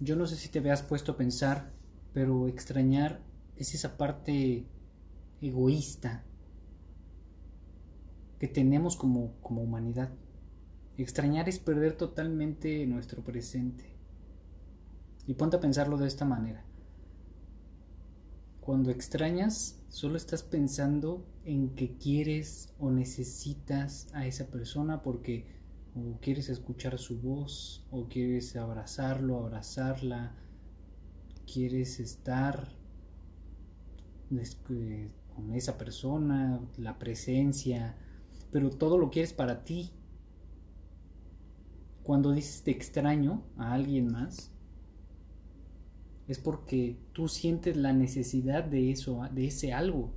Yo no sé si te habías puesto a pensar, pero extrañar es esa parte egoísta que tenemos como, como humanidad. Extrañar es perder totalmente nuestro presente. Y ponte a pensarlo de esta manera. Cuando extrañas, solo estás pensando en que quieres o necesitas a esa persona porque o quieres escuchar su voz o quieres abrazarlo, abrazarla, quieres estar eh, con esa persona, la presencia, pero todo lo quieres para ti. Cuando dices te extraño a alguien más, es porque tú sientes la necesidad de eso, de ese algo.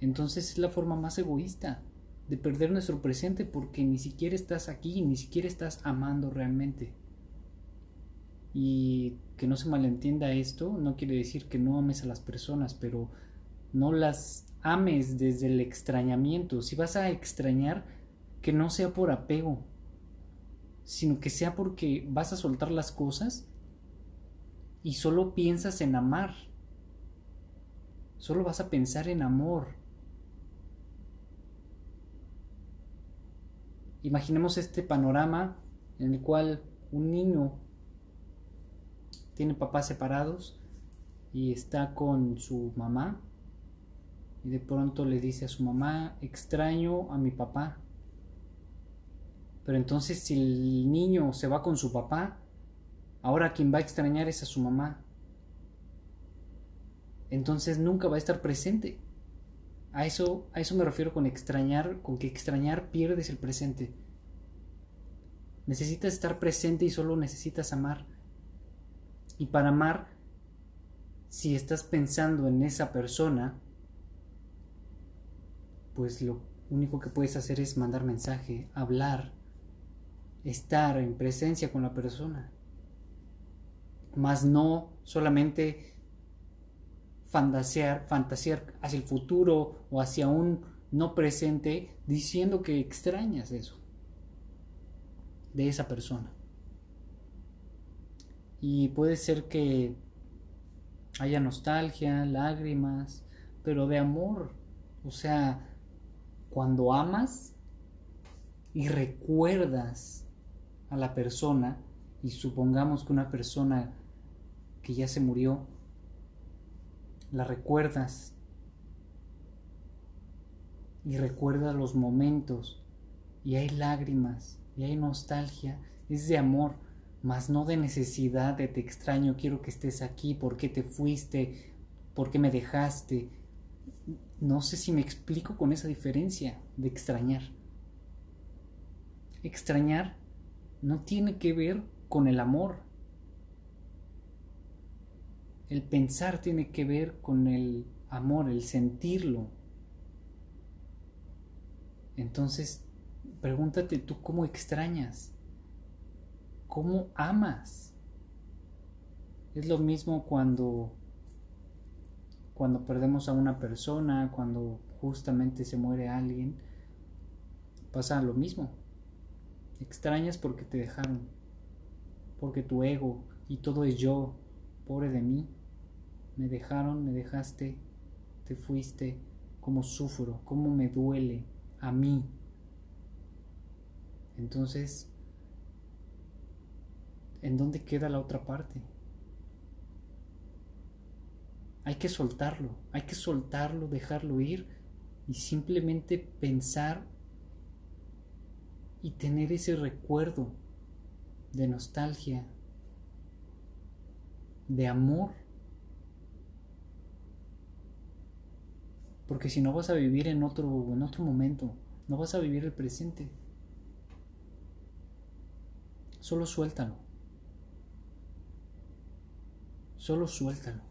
Entonces es la forma más egoísta de perder nuestro presente porque ni siquiera estás aquí, ni siquiera estás amando realmente. Y que no se malentienda esto, no quiere decir que no ames a las personas, pero no las ames desde el extrañamiento. Si vas a extrañar, que no sea por apego, sino que sea porque vas a soltar las cosas y solo piensas en amar. Solo vas a pensar en amor. Imaginemos este panorama en el cual un niño tiene papás separados y está con su mamá y de pronto le dice a su mamá, extraño a mi papá. Pero entonces si el niño se va con su papá, ahora quien va a extrañar es a su mamá. Entonces nunca va a estar presente. A eso, a eso me refiero con extrañar, con que extrañar pierdes el presente. Necesitas estar presente y solo necesitas amar. Y para amar, si estás pensando en esa persona, pues lo único que puedes hacer es mandar mensaje, hablar, estar en presencia con la persona. Más no solamente fantasear, fantasear hacia el futuro o hacia un no presente diciendo que extrañas eso de esa persona. Y puede ser que haya nostalgia, lágrimas, pero de amor. O sea, cuando amas y recuerdas a la persona, y supongamos que una persona que ya se murió, la recuerdas y recuerdas los momentos y hay lágrimas y hay nostalgia, es de amor, mas no de necesidad de te extraño, quiero que estés aquí, ¿por qué te fuiste? ¿Por qué me dejaste? No sé si me explico con esa diferencia de extrañar. Extrañar no tiene que ver con el amor. El pensar tiene que ver con el amor, el sentirlo. Entonces, pregúntate tú cómo extrañas, cómo amas. Es lo mismo cuando cuando perdemos a una persona, cuando justamente se muere alguien, pasa lo mismo. Extrañas porque te dejaron, porque tu ego y todo es yo, pobre de mí, me dejaron, me dejaste, te fuiste, cómo sufro, cómo me duele a mí. Entonces, ¿en dónde queda la otra parte? Hay que soltarlo, hay que soltarlo, dejarlo ir y simplemente pensar y tener ese recuerdo de nostalgia, de amor. Porque si no vas a vivir en otro, en otro momento, no vas a vivir el presente. Solo suéltalo. Solo suéltalo.